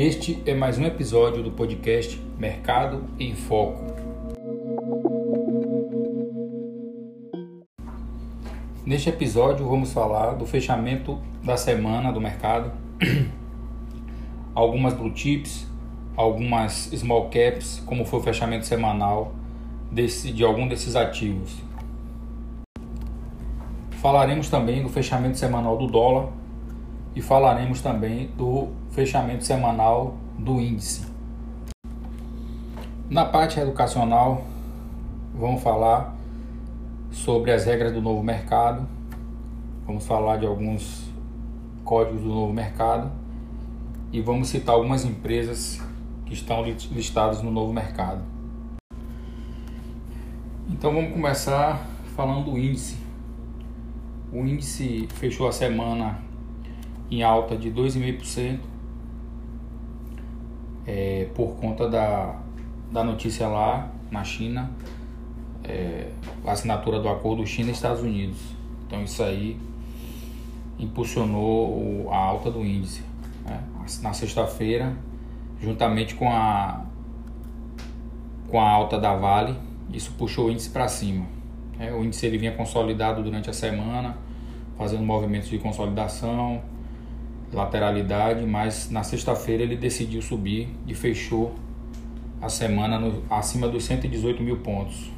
este é mais um episódio do podcast Mercado em Foco. Neste episódio vamos falar do fechamento da semana do mercado, algumas blue chips, algumas small caps, como foi o fechamento semanal desse, de algum desses ativos. Falaremos também do fechamento semanal do dólar e falaremos também do fechamento semanal do índice. Na parte educacional, vamos falar sobre as regras do novo mercado, vamos falar de alguns códigos do novo mercado e vamos citar algumas empresas que estão listadas no novo mercado. Então vamos começar falando do índice. O índice fechou a semana em alta de 2,5% é, por conta da, da notícia lá na China, é, a assinatura do acordo China Estados Unidos. Então isso aí impulsionou a alta do índice. Né? Na sexta-feira, juntamente com a, com a alta da Vale, isso puxou o índice para cima. É, o índice ele vinha consolidado durante a semana, fazendo movimentos de consolidação, lateralidade, mas na sexta-feira ele decidiu subir e fechou a semana no, acima dos 118 mil pontos.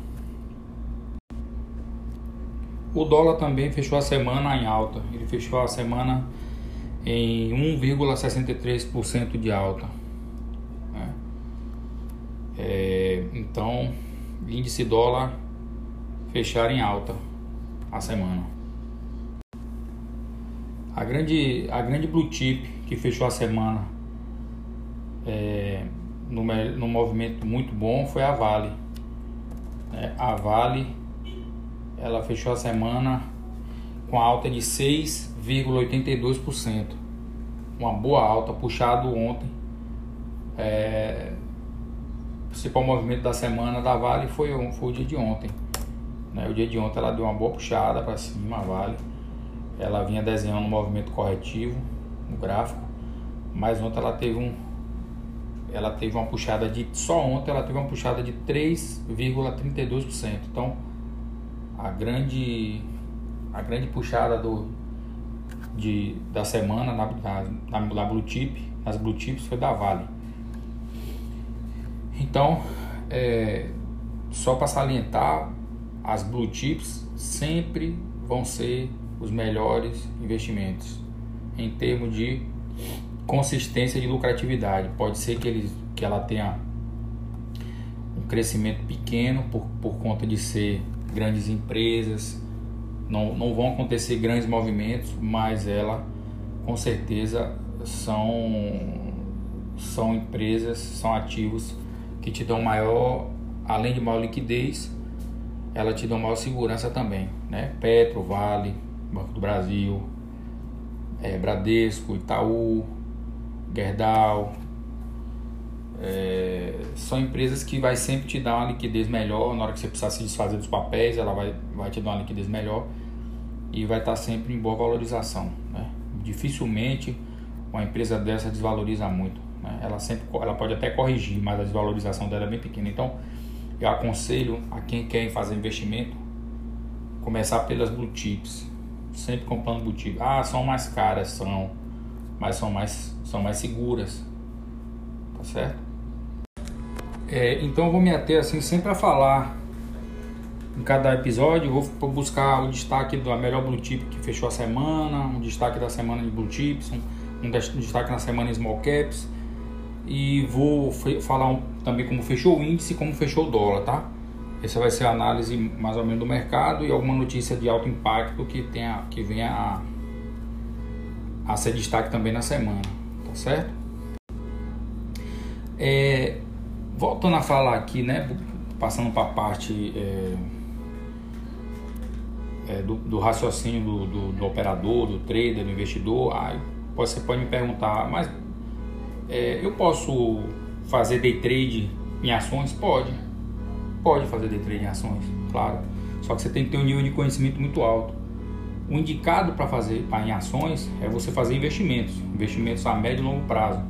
O dólar também fechou a semana em alta, ele fechou a semana em 1,63% de alta. Né? É, então, índice dólar fechar em alta a semana. A grande, a grande blue chip que fechou a semana é, no, no movimento muito bom foi a Vale. É, a Vale ela fechou a semana com alta de 6,82%. Uma boa alta, puxado ontem. É, o principal movimento da semana da Vale foi, foi o dia de ontem. Né? O dia de ontem ela deu uma boa puxada para cima, a Vale ela vinha desenhando um movimento corretivo no gráfico, mas ontem ela teve um ela teve uma puxada de só ontem ela teve uma puxada de 3,32%. Então, a grande a grande puxada do de, da semana na, na, na Blue Chip, nas Blue Chips foi da Vale. Então, é, só para salientar, as Blue Chips sempre vão ser os melhores investimentos em termos de consistência de lucratividade. Pode ser que, ele, que ela tenha um crescimento pequeno por, por conta de ser grandes empresas, não, não vão acontecer grandes movimentos, mas ela com certeza são, são empresas, são ativos que te dão maior, além de maior liquidez, ela te dá maior segurança também, né? Petro, Vale, Banco do Brasil, é, Bradesco, Itaú, Gerdau. É, são empresas que vai sempre te dar uma liquidez melhor na hora que você precisar se desfazer dos papéis, ela vai, vai te dar uma liquidez melhor e vai estar sempre em boa valorização. Né? Dificilmente uma empresa dessa desvaloriza muito. Né? Ela sempre ela pode até corrigir, mas a desvalorização dela é bem pequena. Então eu aconselho a quem quer fazer investimento começar pelas blue chips, sempre comprando boutique. Ah, são mais caras, são, mas são mais, são mais seguras, tá certo? É, então eu vou me ater assim sempre a falar em cada episódio, vou buscar o destaque da melhor blue chip que fechou a semana, um destaque da semana de blue chips, um, um destaque na semana small caps e vou falar um, também como fechou o índice como fechou o dólar, tá? Essa vai ser a análise mais ou menos do mercado e alguma notícia de alto impacto que, tenha, que venha a, a ser destaque também na semana, tá certo? É, voltando a falar aqui, né, passando para a parte é, é, do, do, raciocínio do, do, do, operador, do trader, do investidor, aí você pode me perguntar, mas é, eu posso fazer day trade em ações? Pode Pode fazer day em ações, claro. Só que você tem que ter um nível de conhecimento muito alto. O indicado para fazer pra, em ações é você fazer investimentos, investimentos a médio e longo prazo.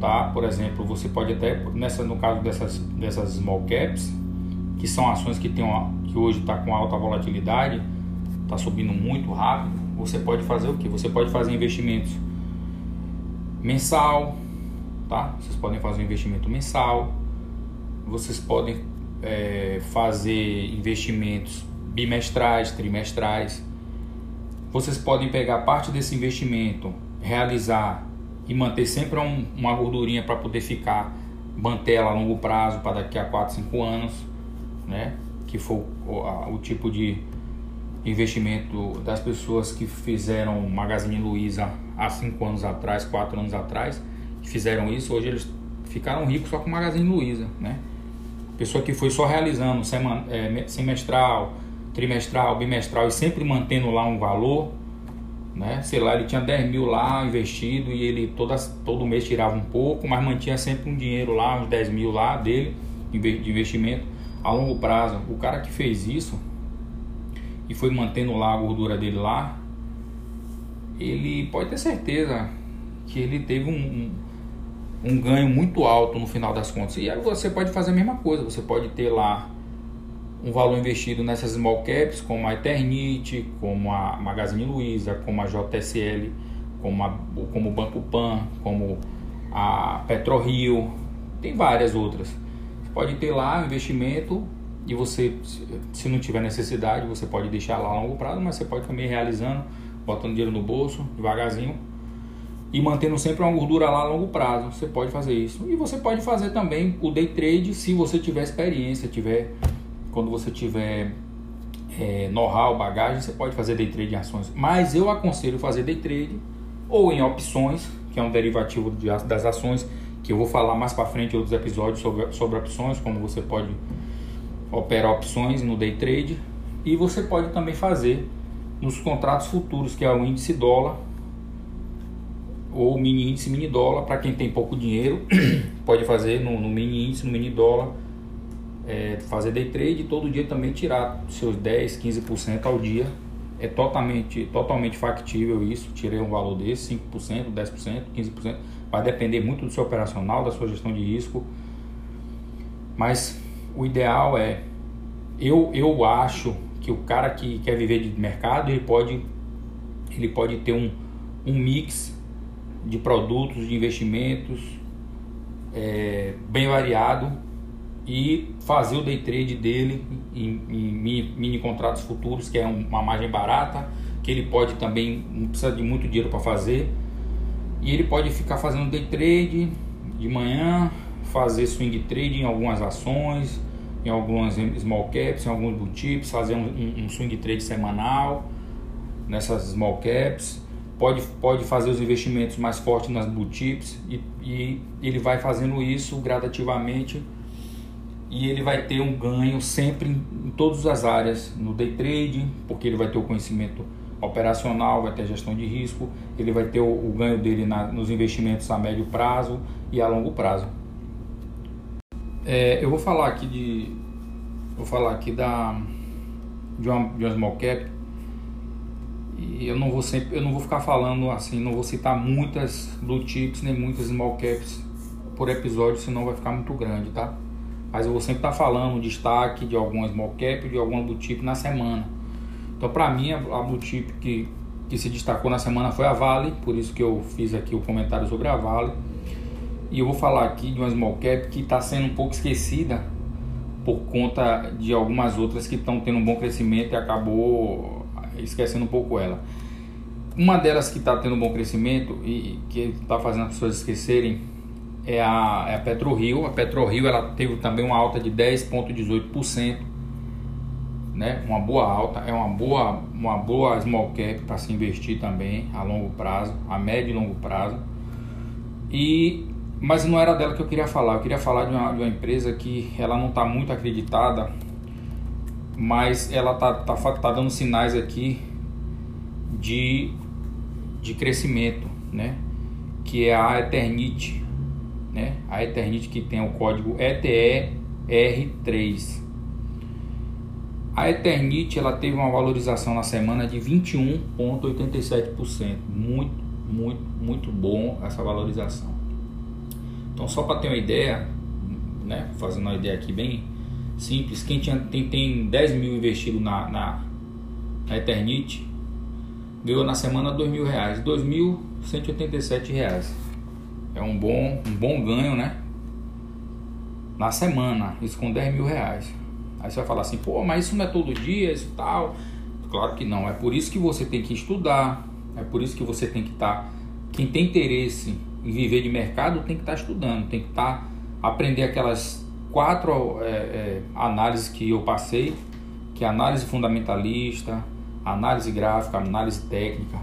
tá? Por exemplo, você pode até nessa no caso dessas dessas small caps, que são ações que tem uma, que hoje está com alta volatilidade, está subindo muito rápido, você pode fazer o que? Você pode fazer investimentos mensal, tá? Vocês podem fazer um investimento mensal, vocês podem é, fazer investimentos bimestrais, trimestrais. Vocês podem pegar parte desse investimento, realizar e manter sempre um, uma gordurinha para poder ficar, manter ela a longo prazo para daqui a 4, 5 anos, né? Que for o, a, o tipo de investimento das pessoas que fizeram Magazine Luiza há 5 anos atrás, 4 anos atrás, que fizeram isso, hoje eles ficaram ricos só com Magazine Luiza, né? Pessoa que foi só realizando é, semestral, trimestral, bimestral e sempre mantendo lá um valor, né? Sei lá, ele tinha 10 mil lá investido e ele toda, todo mês tirava um pouco, mas mantinha sempre um dinheiro lá, uns 10 mil lá dele de investimento a longo prazo. O cara que fez isso e foi mantendo lá a gordura dele lá, ele pode ter certeza que ele teve um, um, um ganho muito alto no final das contas. E aí você pode fazer a mesma coisa, você pode ter lá um valor investido nessas small caps, como a Eternit, como a Magazine Luiza, como a JSL, como, a, como o Banco Pan, como a PetroRio, tem várias outras. Você pode ter lá um investimento e você, se não tiver necessidade, você pode deixar lá a longo prazo, mas você pode também realizando, botando dinheiro no bolso, devagarzinho, e mantendo sempre uma gordura lá a longo prazo. Você pode fazer isso. E você pode fazer também o day trade se você tiver experiência, tiver quando você tiver é, know-how, bagagem, você pode fazer day trade em ações. Mas eu aconselho fazer day trade ou em opções, que é um derivativo de, das ações, que eu vou falar mais para frente em outros episódios sobre, sobre opções, como você pode operar opções no day trade. E você pode também fazer nos contratos futuros, que é o índice dólar ou mini índice mini dólar. Para quem tem pouco dinheiro, pode fazer no, no mini índice, no mini dólar é, fazer day trade e todo dia também tirar seus 10, 15% ao dia. É totalmente, totalmente factível isso. Tirei um valor desse, 5%, 10%, 15%. Vai depender muito do seu operacional, da sua gestão de risco. Mas o ideal é, eu, eu acho que o cara que quer viver de mercado, ele pode, ele pode ter um, um mix de produtos, de investimentos é, bem variado e fazer o day trade dele em, em mini, mini, contratos futuros, que é uma margem barata, que ele pode também, não precisa de muito dinheiro para fazer, e ele pode ficar fazendo day trade de manhã, fazer swing trade em algumas ações, em algumas small caps, em alguns blue fazer um, um swing trade semanal nessas small caps, pode, pode fazer os investimentos mais fortes nas blue chips e, e ele vai fazendo isso gradativamente e ele vai ter um ganho sempre em, em todas as áreas, no day trade, porque ele vai ter o conhecimento operacional, vai ter gestão de risco, ele vai ter o, o ganho dele na, nos investimentos a médio prazo e a longo prazo. É, eu vou falar aqui de vou falar aqui da de uma, de uma small cap e eu não vou sempre eu não vou ficar falando assim não vou citar muitas blue chips nem muitas small caps por episódio senão vai ficar muito grande tá mas eu vou sempre estar tá falando destaque de algumas small cap, de alguma blue chip na semana. Então, para mim, a, blue chip que, que se destacou na semana foi a Vale, por isso que eu fiz aqui o comentário sobre a Vale. E eu vou falar aqui de uma small cap que está sendo um pouco esquecida por conta de algumas outras que estão tendo um bom crescimento e acabou esquecendo um pouco ela. Uma delas que está tendo um bom crescimento e que está fazendo as pessoas esquecerem é a, é a PetroRio. A PetroRio ela teve também uma alta de 10,18%, né? Uma boa alta, é uma boa, uma boa small cap para se investir também a longo prazo, a médio e longo prazo. E mas não era dela que eu queria falar. Eu queria falar de uma, de uma empresa que ela não está muito acreditada, mas ela tá, tá, tá dando sinais aqui de, de crescimento, né? Que é a Eternit né? A Eternit que tem o código ETER3. A Eternit ela teve uma valorização na semana de 21,87%. Muito, muito, muito bom essa valorização. Então, só para ter uma ideia, né, fazendo uma ideia aqui bem simples, quem tinha, tem, tem 10 mil investido na, na, na Eternite, ganhou na semana 2 mil reais, 2.187 reais. É um bom, um bom ganho, né? Na semana, isso com 10 mil reais. Aí você vai falar assim, pô, mas isso não é todo dia, isso tal. Claro que não. É por isso que você tem que estudar. É por isso que você tem que estar. Tá, quem tem interesse em viver de mercado tem que estar tá estudando, tem que estar tá, aprender aquelas quatro é, é, análises que eu passei, que é análise fundamentalista, análise gráfica, análise técnica,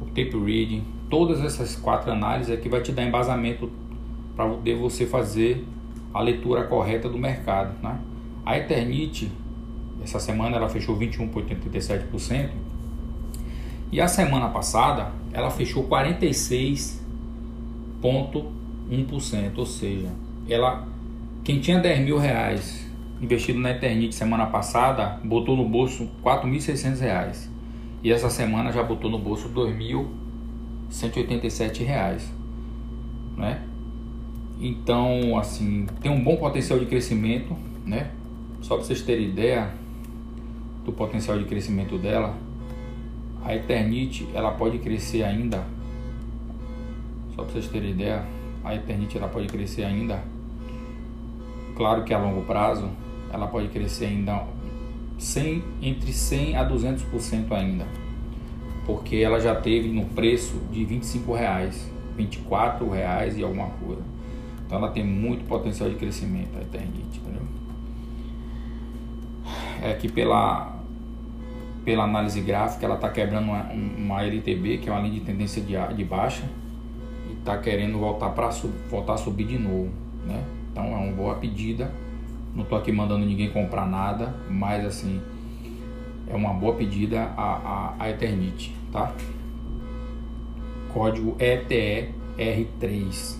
o tape reading, todas essas quatro análises é que vai te dar embasamento para você fazer a leitura correta do mercado, né? A Eternit, essa semana ela fechou 21,87%. E a semana passada ela fechou 46,1%. Ou seja, ela, quem tinha 10 mil reais investido na Eternit semana passada, botou no bolso 4.600 reais. E essa semana já botou no bolso 2.187 reais. Né? Então, assim, tem um bom potencial de crescimento, né? Só para vocês terem ideia do potencial de crescimento dela, a Eternite ela pode crescer ainda. Só para vocês terem ideia, a Eternite ela pode crescer ainda. Claro que a longo prazo ela pode crescer ainda 100, entre 100 a 200% ainda, porque ela já teve no preço de 25 reais, 24 reais e alguma coisa. Então ela tem muito potencial de crescimento a Eternite, entendeu? é que pela, pela análise gráfica ela está quebrando uma, uma LTB, que é uma linha de tendência de, de baixa, e está querendo voltar, pra, voltar a subir de novo. Né? Então é uma boa pedida. Não estou aqui mandando ninguém comprar nada, mas assim é uma boa pedida a, a, a Eternite, tá? Código ETER3.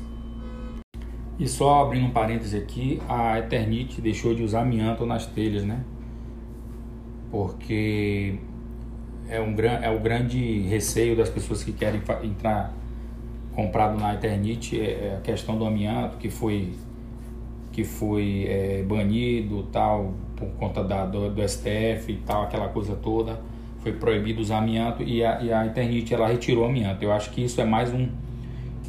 E só abrindo um parêntese aqui, a Eternite deixou de usar amianto nas telhas, né? porque é, um, é o grande receio das pessoas que querem entrar comprado na internet é, é a questão do amianto que foi que foi é, banido tal por conta da, do, do, STF e tal aquela coisa toda foi proibido usar amianto e a, e a internet ela retirou amianto. Eu acho que isso é mais um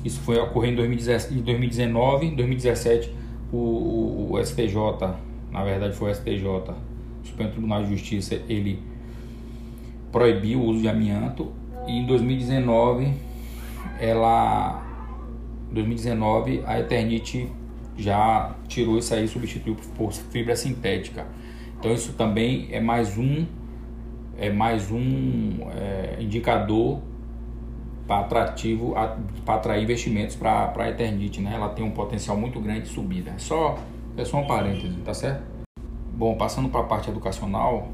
isso foi ocorrer em 2019 em 2017 o, o, o STJ na verdade foi o STJ o Supremo Tribunal de Justiça ele proibiu o uso de amianto e em 2019 ela 2019 a Eternit já tirou isso aí substituiu por fibra sintética. Então isso também é mais um é mais um é, indicador para atrativo para atrair investimentos para a Eternit né? Ela tem um potencial muito grande de subida. É só é só um parêntese tá certo? Bom, passando para a parte educacional,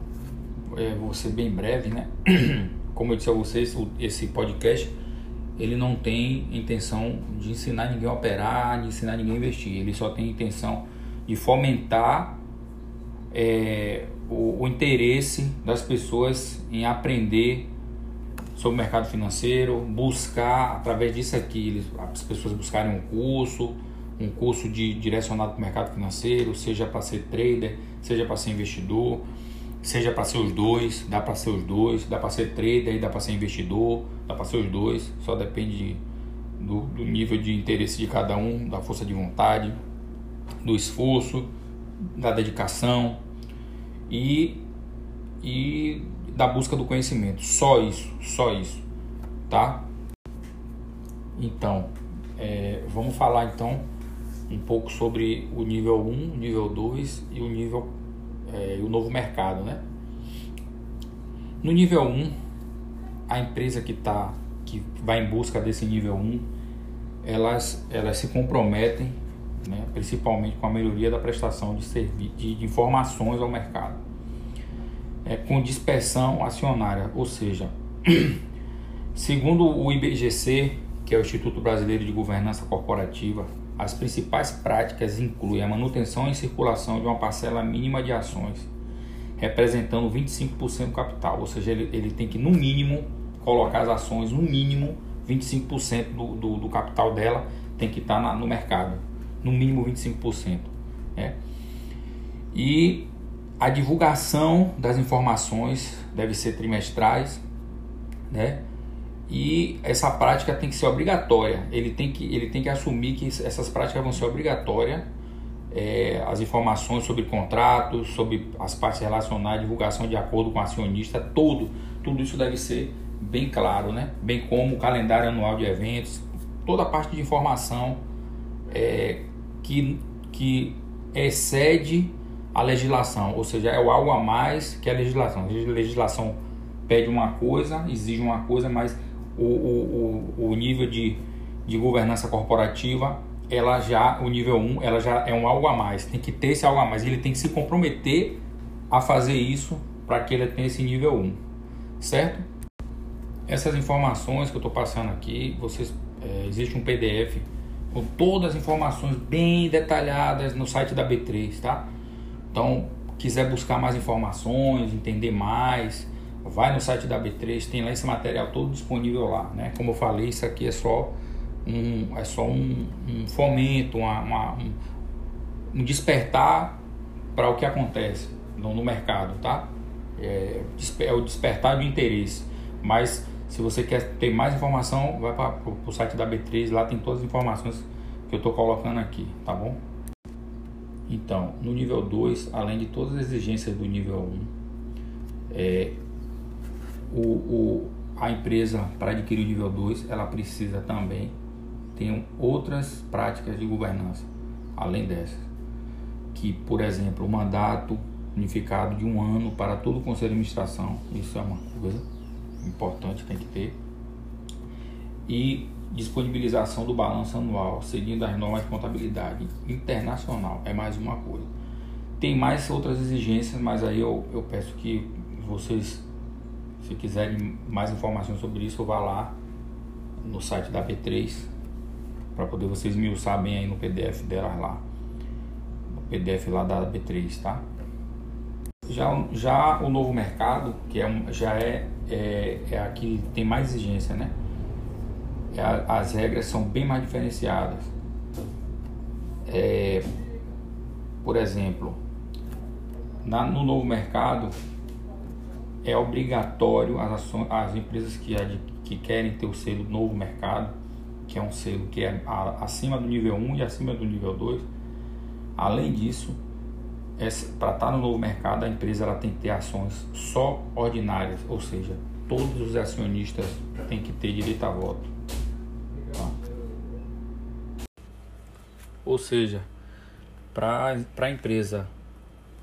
é, vou ser bem breve, né? Como eu disse a vocês, esse podcast ele não tem intenção de ensinar ninguém a operar, de ensinar ninguém a investir. Ele só tem intenção de fomentar é, o, o, interesse das pessoas em aprender sobre o mercado financeiro, buscar através disso aqui, as pessoas buscarem um curso, um curso de direcionado para o mercado financeiro, seja para ser trader, seja para ser investidor, seja para ser os dois, dá para ser os dois, dá para ser trader, dá para ser investidor, dá para ser os dois, só depende do, do nível de interesse de cada um, da força de vontade, do esforço, da dedicação e, e da busca do conhecimento. Só isso, só isso, tá? Então, é, vamos falar então um pouco sobre o nível 1, o nível 2 e o nível é, o novo mercado, né? No nível 1, a empresa que tá que vai em busca desse nível 1, elas elas se comprometem, né, principalmente com a melhoria da prestação de, servi de, de informações ao mercado. É, com dispersão acionária, ou seja, segundo o IBGC, que é o Instituto Brasileiro de Governança Corporativa, as principais práticas incluem a manutenção em circulação de uma parcela mínima de ações, representando 25% do capital, ou seja, ele, ele tem que, no mínimo, colocar as ações, no mínimo, 25% do, do, do capital dela tem que estar no mercado, no mínimo 25%. Né? E a divulgação das informações deve ser trimestrais, né? E essa prática tem que ser obrigatória. Ele tem que, ele tem que assumir que essas práticas vão ser obrigatórias. É, as informações sobre contratos, sobre as partes relacionadas, divulgação de acordo com o acionista, tudo, tudo isso deve ser bem claro, né? Bem como o calendário anual de eventos, toda a parte de informação é, que, que excede a legislação, ou seja, é algo a mais que a legislação. A legislação pede uma coisa, exige uma coisa, mas o, o, o, o nível de, de governança corporativa, ela já, o nível 1, ela já é um algo a mais, tem que ter esse algo a mais, ele tem que se comprometer a fazer isso para que ele tenha esse nível 1, certo? Essas informações que eu estou passando aqui, vocês, é, existe um PDF com todas as informações bem detalhadas no site da B3, tá? Então, quiser buscar mais informações, entender mais, vai no site da B3, tem lá esse material todo disponível lá, né? Como eu falei, isso aqui é só um, é só um, um fomento, uma, uma, um, um, despertar para o que acontece no, no mercado, tá? É, é, o despertar de interesse. Mas se você quer ter mais informação, vai para o site da B3, lá tem todas as informações que eu estou colocando aqui, tá bom? Então, no nível 2, além de todas as exigências do nível 1, um, é, o, o, a empresa, para adquirir o nível 2, ela precisa também ter outras práticas de governança, além dessas. Que, por exemplo, o mandato unificado de um ano para todo o conselho de administração, isso é uma coisa importante, tem que ter. E disponibilização do balanço anual, seguindo as normas de contabilidade internacional, é mais uma coisa. Tem mais outras exigências, mas aí eu, eu peço que vocês se quiserem mais informações sobre isso, vá lá no site da B3 para poder vocês me usar bem aí no PDF delas lá. No PDF lá da B3, tá? Já, já o novo mercado, que é um, já é, é, é aqui tem mais exigência, né? É, as regras são bem mais diferenciadas. É, por exemplo, na, no novo mercado, é obrigatório as, ações, as empresas que, que querem ter o selo novo mercado, que é um selo que é acima do nível 1 e acima do nível 2. Além disso, para estar tá no novo mercado, a empresa ela tem que ter ações só ordinárias, ou seja, todos os acionistas têm que ter direito a voto. Tá? Ou seja, para a empresa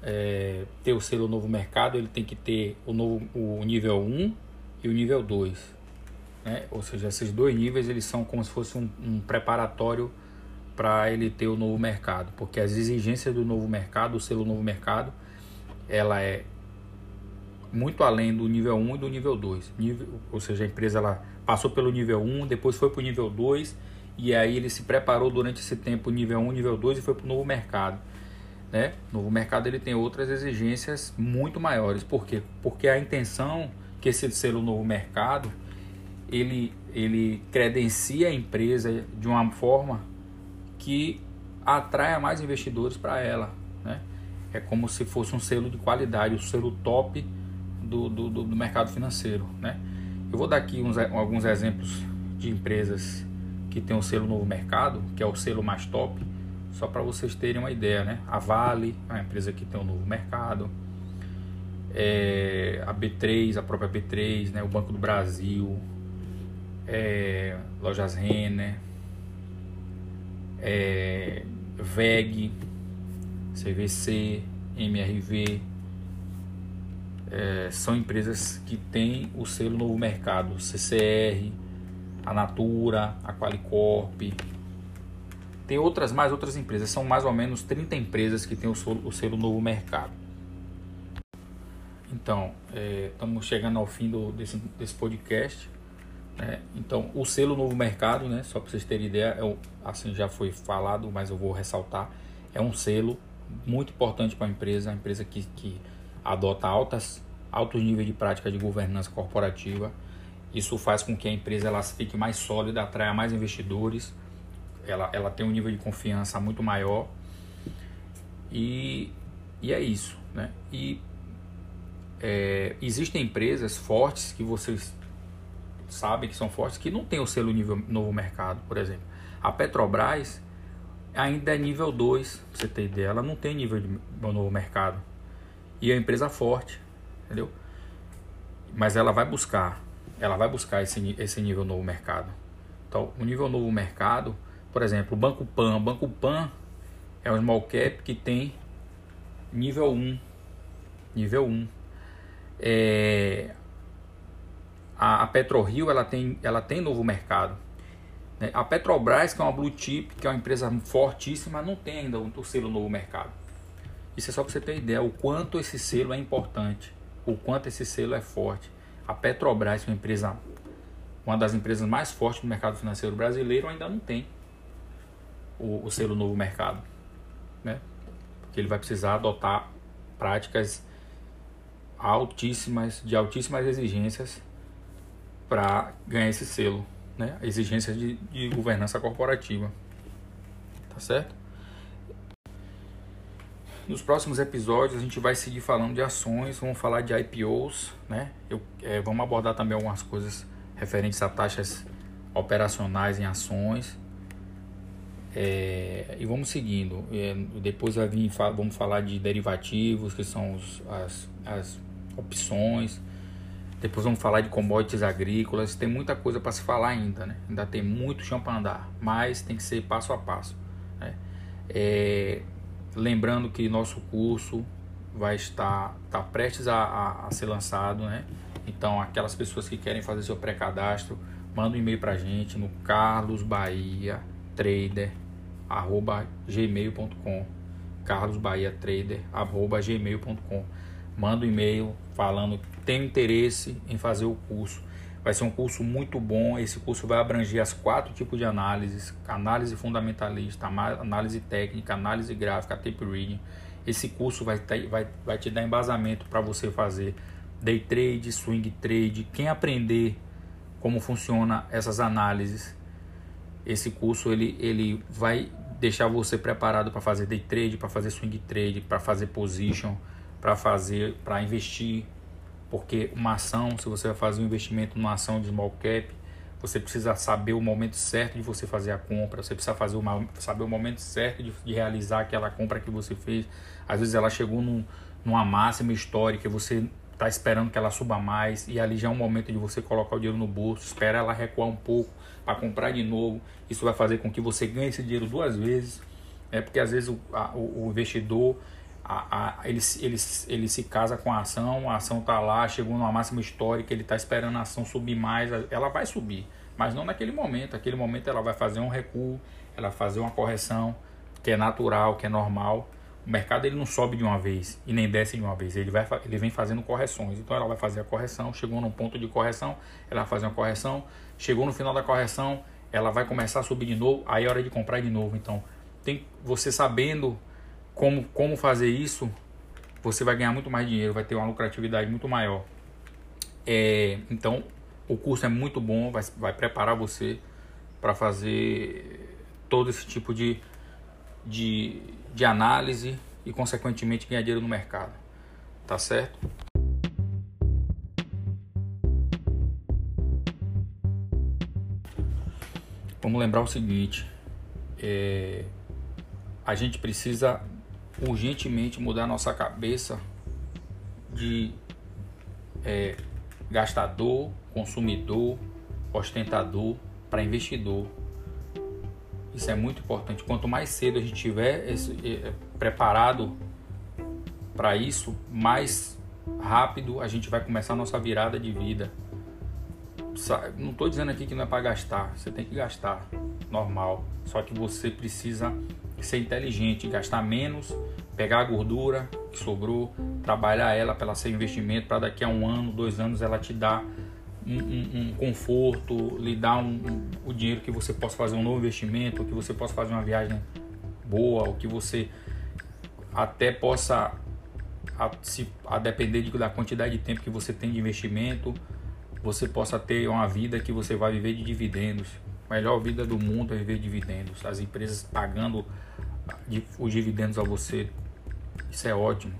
é, ter o selo novo mercado, ele tem que ter o, novo, o nível 1 e o nível 2. Né? Ou seja, esses dois níveis eles são como se fosse um, um preparatório para ele ter o novo mercado, porque as exigências do novo mercado, o selo novo mercado, ela é muito além do nível 1 e do nível 2. Nível, ou seja, a empresa ela passou pelo nível 1, depois foi para o nível 2 e aí ele se preparou durante esse tempo nível 1, nível 2 e foi para o novo mercado né? O novo mercado ele tem outras exigências muito maiores. Por quê? Porque a intenção que esse selo novo mercado ele, ele credencia a empresa de uma forma que atraia mais investidores para ela. Né? É como se fosse um selo de qualidade, o selo top do, do, do mercado financeiro. Né? Eu vou dar aqui uns, alguns exemplos de empresas que tem o selo novo mercado, que é o selo mais top só para vocês terem uma ideia, né? A Vale, a empresa que tem um novo mercado, é, a B3, a própria B3, né? o Banco do Brasil, é, Lojas Renner, é, VEG, CVC, MRV, é, são empresas que têm o selo novo mercado, CCR, a Natura, a Qualicorp, tem outras mais outras empresas, são mais ou menos 30 empresas que têm o selo, o selo Novo Mercado. Então, é, estamos chegando ao fim do, desse, desse podcast. Né? Então, o selo Novo Mercado, né, só para vocês terem ideia, é, assim já foi falado, mas eu vou ressaltar, é um selo muito importante para a empresa, a empresa que, que adota altas, altos níveis de prática de governança corporativa. Isso faz com que a empresa ela fique mais sólida, atraia mais investidores ela, ela tem um nível de confiança muito maior e, e é isso, né? E é, existem empresas fortes que vocês sabem que são fortes que não tem o selo nível novo mercado, por exemplo. A Petrobras ainda é nível 2, pra você ter ideia, ela não tem nível de novo mercado. E é empresa forte, entendeu? Mas ela vai buscar, ela vai buscar esse, esse nível novo mercado. Então, o nível novo mercado, por exemplo, o Banco Pan, o Banco Pan é um small cap que tem nível 1, nível 1. É, a, a PetroRio ela tem, ela tem novo mercado. Né? A Petrobras, que é uma blue chip, que é uma empresa fortíssima, não tem ainda o selo novo mercado. Isso é só para você ter ideia o quanto esse selo é importante, o quanto esse selo é forte. A Petrobras, que é uma empresa, uma das empresas mais fortes do mercado financeiro brasileiro, ainda não tem o, o selo novo mercado, né? Porque ele vai precisar adotar práticas altíssimas, de altíssimas exigências para ganhar esse selo, né? Exigências de, de governança corporativa, tá certo? Nos próximos episódios a gente vai seguir falando de ações, vamos falar de IPOs, né? Eu, é, vamos abordar também algumas coisas referentes a taxas operacionais em ações. É, e vamos seguindo. É, depois vai vir, vamos falar de derivativos, que são os, as, as opções. Depois vamos falar de commodities agrícolas. Tem muita coisa para se falar ainda, né? Ainda tem muito chão para andar, mas tem que ser passo a passo. Né? É, lembrando que nosso curso vai estar tá prestes a, a, a, ser lançado, né? Então, aquelas pessoas que querem fazer seu pré-cadastro, manda um e-mail para a gente no carlosbahiatrader@gmail.com carlosbahiatrader@gmail.com manda um e-mail falando que tem interesse em fazer o curso. Vai ser um curso muito bom. Esse curso vai abranger as quatro tipos de análises: análise fundamentalista, análise técnica, análise gráfica, tape reading. Esse curso vai, ter, vai, vai te dar embasamento para você fazer day trade, swing trade. Quem aprender como funciona essas análises, esse curso ele, ele vai deixar você preparado para fazer day trade, para fazer swing trade, para fazer position para fazer, para investir, porque uma ação, se você vai fazer um investimento numa ação de small cap, você precisa saber o momento certo de você fazer a compra, você precisa fazer uma, saber o momento certo de, de, realizar aquela compra que você fez. Às vezes ela chegou num, numa máxima histórica você está esperando que ela suba mais e ali já é um momento de você colocar o dinheiro no bolso, espera ela recuar um pouco para comprar de novo. Isso vai fazer com que você ganhe esse dinheiro duas vezes. É porque às vezes o, a, o investidor a, a, ele, ele, ele se casa com a ação, a ação está lá, chegou numa máxima histórica, ele está esperando a ação subir mais, ela vai subir, mas não naquele momento. Naquele momento ela vai fazer um recuo, ela vai fazer uma correção, que é natural, que é normal. O mercado ele não sobe de uma vez e nem desce de uma vez, ele, vai, ele vem fazendo correções. Então ela vai fazer a correção, chegou num ponto de correção, ela vai fazer uma correção, chegou no final da correção, ela vai começar a subir de novo, aí é hora de comprar de novo. Então, tem você sabendo como, como fazer isso, você vai ganhar muito mais dinheiro, vai ter uma lucratividade muito maior. É, então, o curso é muito bom, vai, vai preparar você para fazer todo esse tipo de, de, de análise e, consequentemente, ganhar dinheiro no mercado. Tá certo? Vamos lembrar o seguinte: é, a gente precisa urgentemente mudar nossa cabeça de é, gastador, consumidor, ostentador para investidor. Isso é muito importante. Quanto mais cedo a gente tiver esse, é, preparado para isso, mais rápido a gente vai começar a nossa virada de vida. Não estou dizendo aqui que não é para gastar, você tem que gastar, normal. Só que você precisa ser inteligente, gastar menos, pegar a gordura que sobrou, trabalhar ela para ela ser investimento, para daqui a um ano, dois anos ela te dar um, um, conforto, lhe dar um, o dinheiro que você possa fazer um novo investimento, que você possa fazer uma viagem boa, ou que você até possa, a, se, a depender de, da quantidade de tempo que você tem de investimento, você possa ter uma vida que você vai viver de dividendos, A melhor vida do mundo é viver dividendos. As empresas pagando os dividendos a você. Isso é ótimo.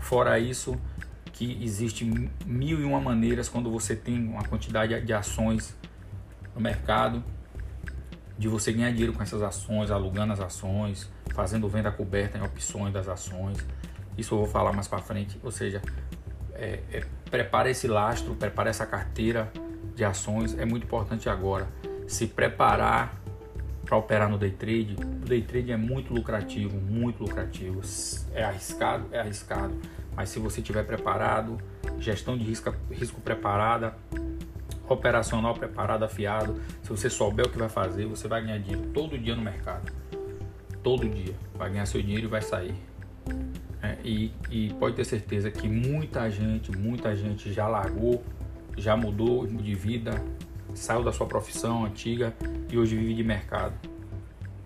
Fora isso, que existe mil e uma maneiras quando você tem uma quantidade de ações no mercado, de você ganhar dinheiro com essas ações, alugando as ações, fazendo venda coberta em opções das ações. Isso eu vou falar mais para frente. Ou seja, é, é, prepare esse lastro, prepare essa carteira de ações. É muito importante agora se preparar para operar no day trade. O day trade é muito lucrativo, muito lucrativo. É arriscado, é arriscado. Mas se você estiver preparado, gestão de risco, risco preparada, operacional preparado, afiado, se você souber o que vai fazer, você vai ganhar dinheiro todo dia no mercado. Todo dia. Vai ganhar seu dinheiro e vai sair. É, e, e pode ter certeza que muita gente, muita gente já largou, já mudou de vida, saiu da sua profissão antiga e hoje vive de mercado.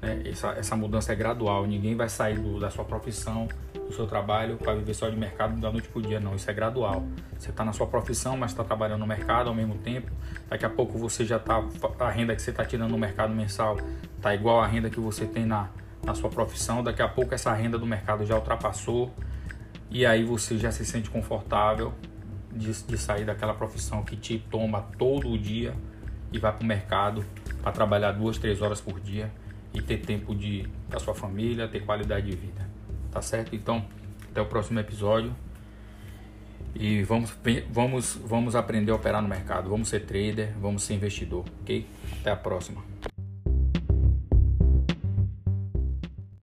É, essa, essa mudança é gradual, ninguém vai sair do, da sua profissão, do seu trabalho para viver só de mercado da noite para o dia, não. Isso é gradual. Você está na sua profissão, mas está trabalhando no mercado ao mesmo tempo. Daqui a pouco você já está. A renda que você está tirando no mercado mensal está igual à renda que você tem na, na sua profissão, daqui a pouco essa renda do mercado já ultrapassou e aí você já se sente confortável de, de sair daquela profissão que te toma todo o dia e vai para o mercado para trabalhar duas, três horas por dia e ter tempo de da sua família, ter qualidade de vida, tá certo? Então até o próximo episódio e vamos vamos vamos aprender a operar no mercado, vamos ser trader, vamos ser investidor, ok? Até a próxima.